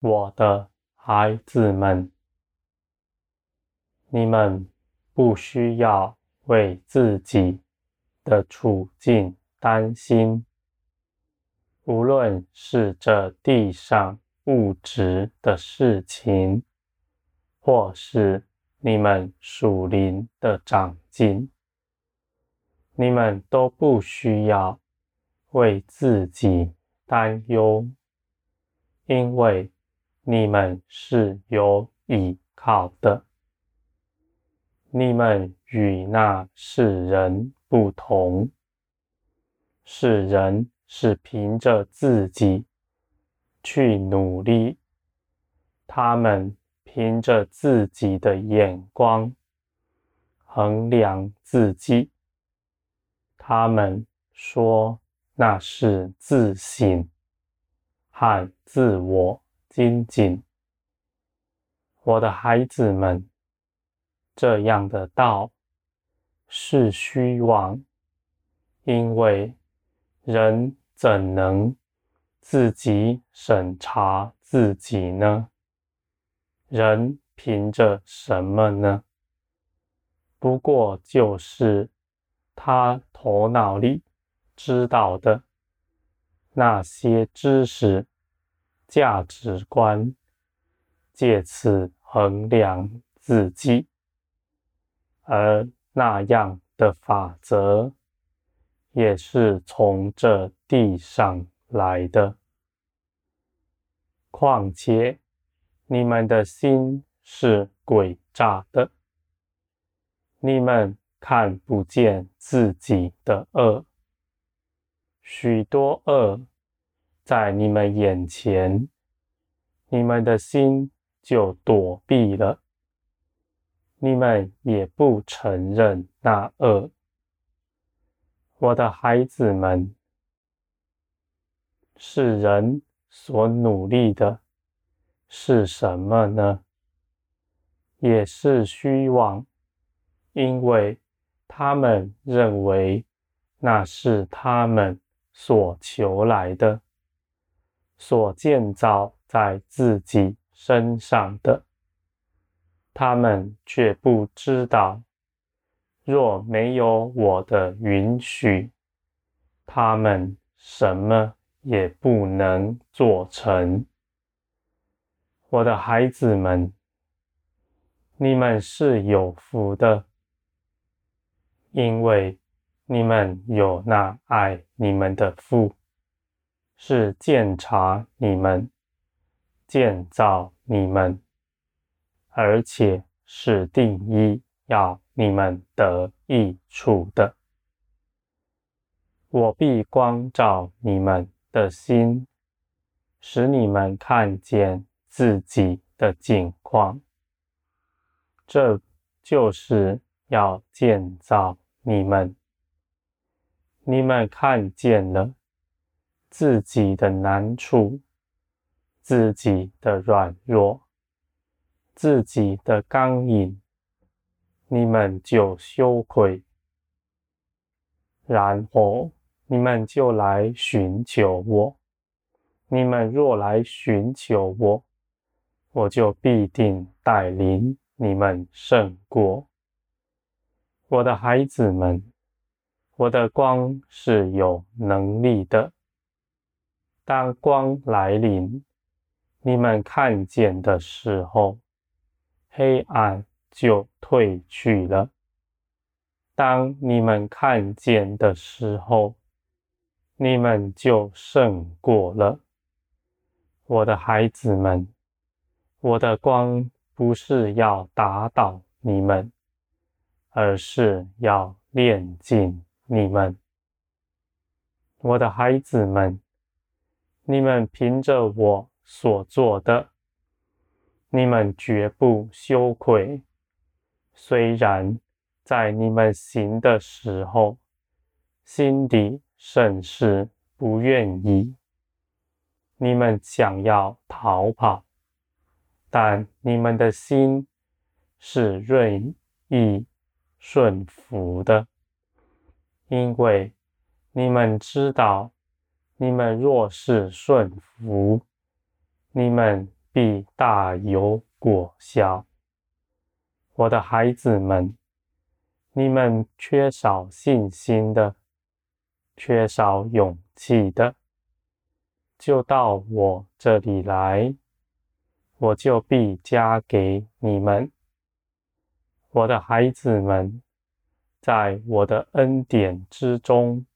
我的孩子们，你们不需要为自己的处境担心，无论是这地上物质的事情，或是你们属灵的长进，你们都不需要为自己担忧，因为你们是有依靠的。你们与那世人不同，世人是凭着自己去努力，他们。凭着自己的眼光衡量自己，他们说那是自省和自我精进。我的孩子们，这样的道是虚妄，因为人怎能自己审查自己呢？人凭着什么呢？不过就是他头脑里知道的那些知识、价值观，借此衡量自己，而那样的法则也是从这地上来的。况且。你们的心是诡诈的，你们看不见自己的恶，许多恶在你们眼前，你们的心就躲避了，你们也不承认那恶。我的孩子们，是人所努力的。是什么呢？也是虚妄，因为他们认为那是他们所求来的，所建造在自己身上的。他们却不知道，若没有我的允许，他们什么也不能做成。我的孩子们，你们是有福的，因为你们有那爱你们的父，是鉴察你们、建造你们，而且是定意要你们得益处的。我必光照你们的心，使你们看见。自己的境况，这就是要建造你们。你们看见了自己的难处，自己的软弱，自己的刚硬，你们就羞愧，然后你们就来寻求我。你们若来寻求我，我就必定带领你们胜过。我的孩子们，我的光是有能力的。当光来临，你们看见的时候，黑暗就退去了。当你们看见的时候，你们就胜过了。我的孩子们。我的光不是要打倒你们，而是要炼尽你们。我的孩子们，你们凭着我所做的，你们绝不羞愧。虽然在你们行的时候，心底甚是不愿意，你们想要逃跑。但你们的心是愿意顺服的，因为你们知道，你们若是顺服，你们必大有果效。我的孩子们，你们缺少信心的，缺少勇气的，就到我这里来，我就必加给你们。我的孩子们，在我的恩典之中，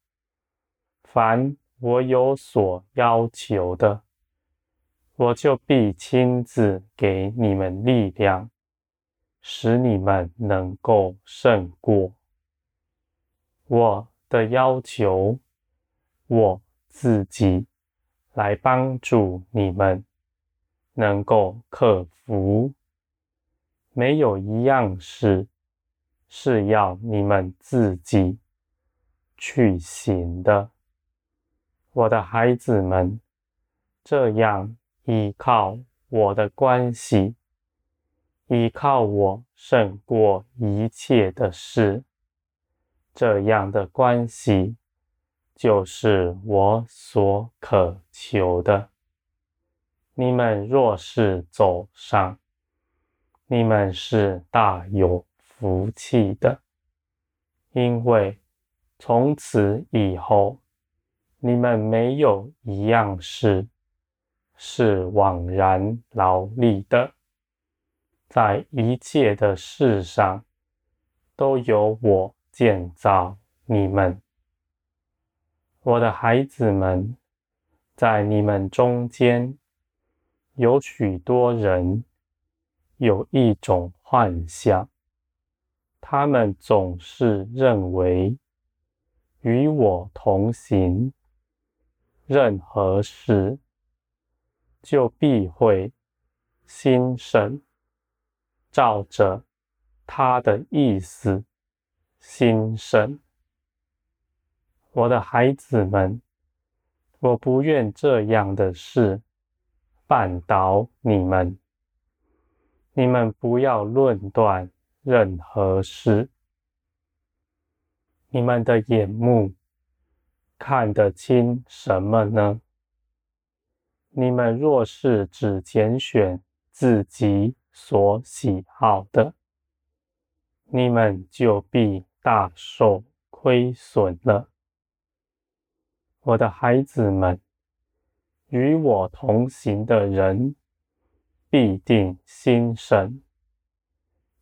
凡我有所要求的，我就必亲自给你们力量，使你们能够胜过。我的要求，我自己来帮助你们，能够克服。没有一样事是要你们自己去行的，我的孩子们，这样依靠我的关系，依靠我胜过一切的事，这样的关系就是我所渴求的。你们若是走上，你们是大有福气的，因为从此以后，你们没有一样事是枉然劳力的，在一切的事上都由我建造你们。我的孩子们，在你们中间有许多人。有一种幻象，他们总是认为与我同行，任何事就必会心神，照着他的意思心神。我的孩子们，我不愿这样的事绊倒你们。你们不要论断任何事。你们的眼目看得清什么呢？你们若是只拣选自己所喜好的，你们就必大受亏损了。我的孩子们，与我同行的人。必定心神，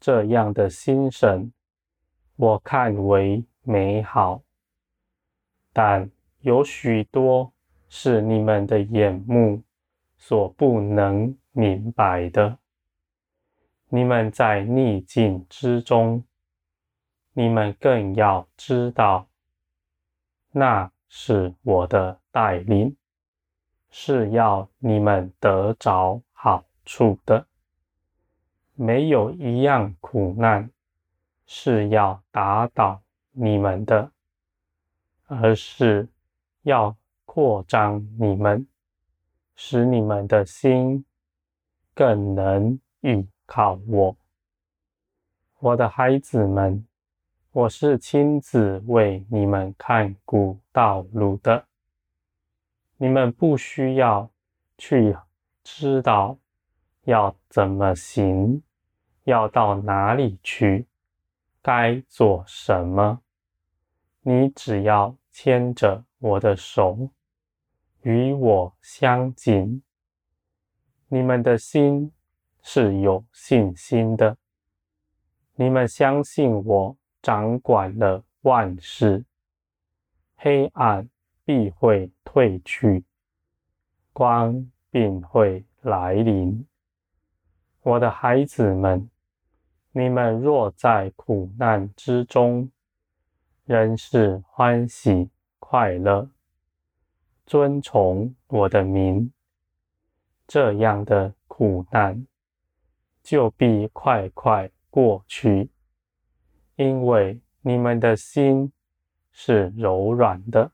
这样的心神，我看为美好。但有许多是你们的眼目所不能明白的。你们在逆境之中，你们更要知道，那是我的带领，是要你们得着好处的，没有一样苦难是要打倒你们的，而是要扩张你们，使你们的心更能依靠我。我的孩子们，我是亲自为你们看顾道路的，你们不需要去知道。要怎么行？要到哪里去？该做什么？你只要牵着我的手，与我相近。你们的心是有信心的，你们相信我掌管了万事，黑暗必会退去，光必会来临。我的孩子们，你们若在苦难之中，仍是欢喜快乐，尊崇我的名，这样的苦难就必快快过去，因为你们的心是柔软的，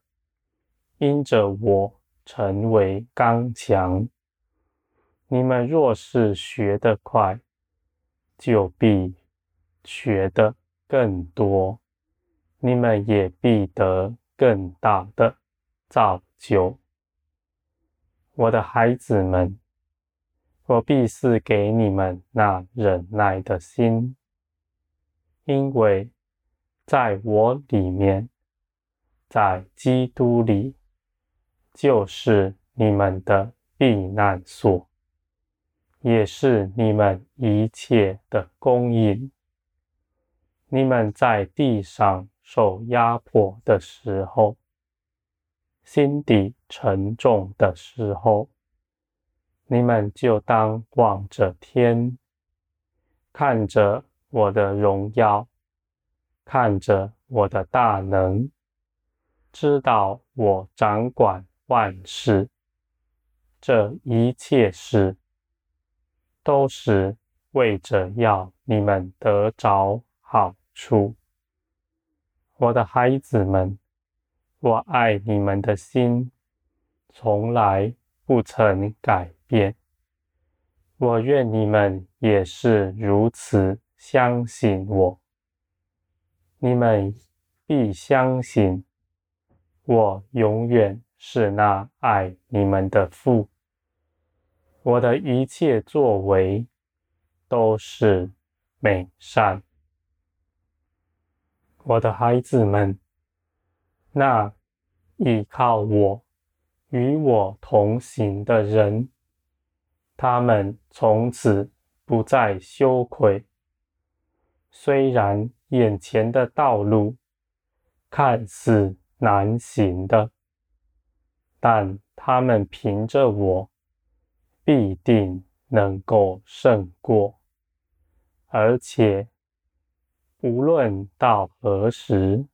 因着我成为刚强。你们若是学得快，就必学得更多，你们也必得更大的造就。我的孩子们，我必赐给你们那忍耐的心，因为在我里面，在基督里，就是你们的避难所，也是你们一切的供应。你们在地上受压迫的时候，心底沉重的时候，你们就当望着天，看着我的荣耀，看着我的大能，知道我掌管万事，这一切事都是为着要你们得着好处。我的孩子们，我爱你们的心，从来不曾改变。我愿你们也是如此相信我。你们必相信，我永远是那爱你们的父。我的一切作为都是美善。我的孩子们，那依靠我。与我同行的人，他们从此不再羞愧。虽然眼前的道路看似难行的，但他们凭着我，必定能够胜过。而且，无论到何时，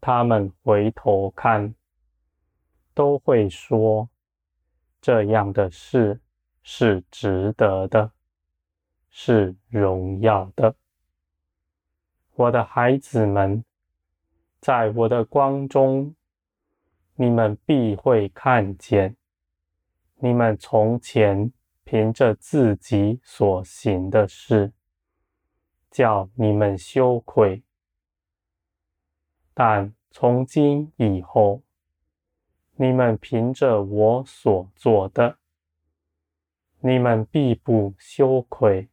他们回头看。都会说，这样的事是值得的，是荣耀的。我的孩子们，在我的光中，你们必会看见，你们从前凭着自己所行的事，叫你们羞愧，但从今以后。你们凭着我所做的，你们必不羞愧，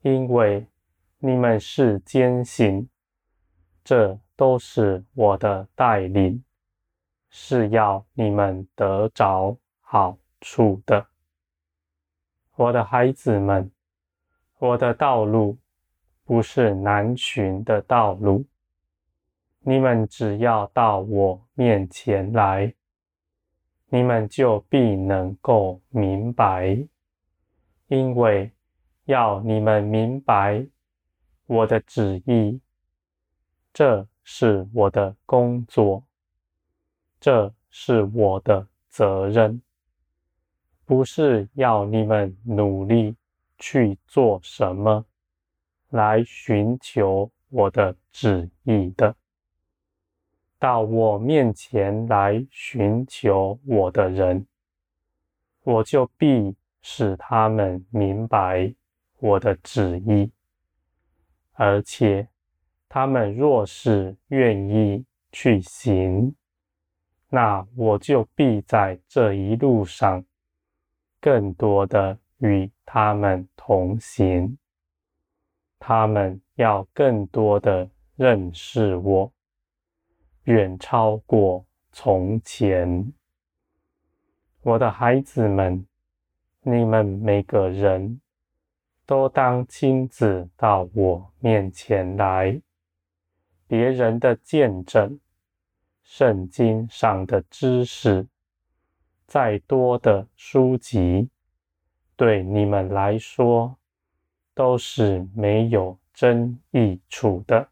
因为你们是坚信，这都是我的带领，是要你们得着好处的。我的孩子们，我的道路不是难寻的道路。你们只要到我面前来，你们就必能够明白，因为要你们明白我的旨意，这是我的工作，这是我的责任，不是要你们努力去做什么。来寻求我的旨意的。到我面前来寻求我的人，我就必使他们明白我的旨意，而且他们若是愿意去行，那我就必在这一路上更多的与他们同行，他们要更多的认识我。远超过从前，我的孩子们，你们每个人都当亲自到我面前来。别人的见证、圣经上的知识，再多的书籍，对你们来说都是没有真益处的。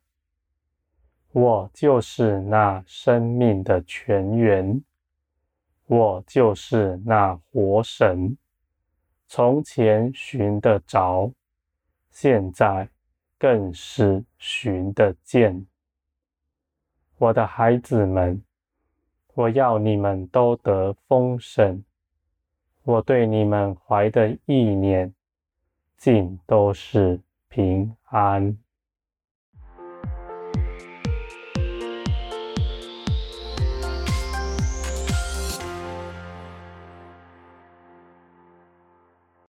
我就是那生命的泉源，我就是那活神。从前寻得着，现在更是寻得见。我的孩子们，我要你们都得丰盛。我对你们怀的意念，尽都是平安。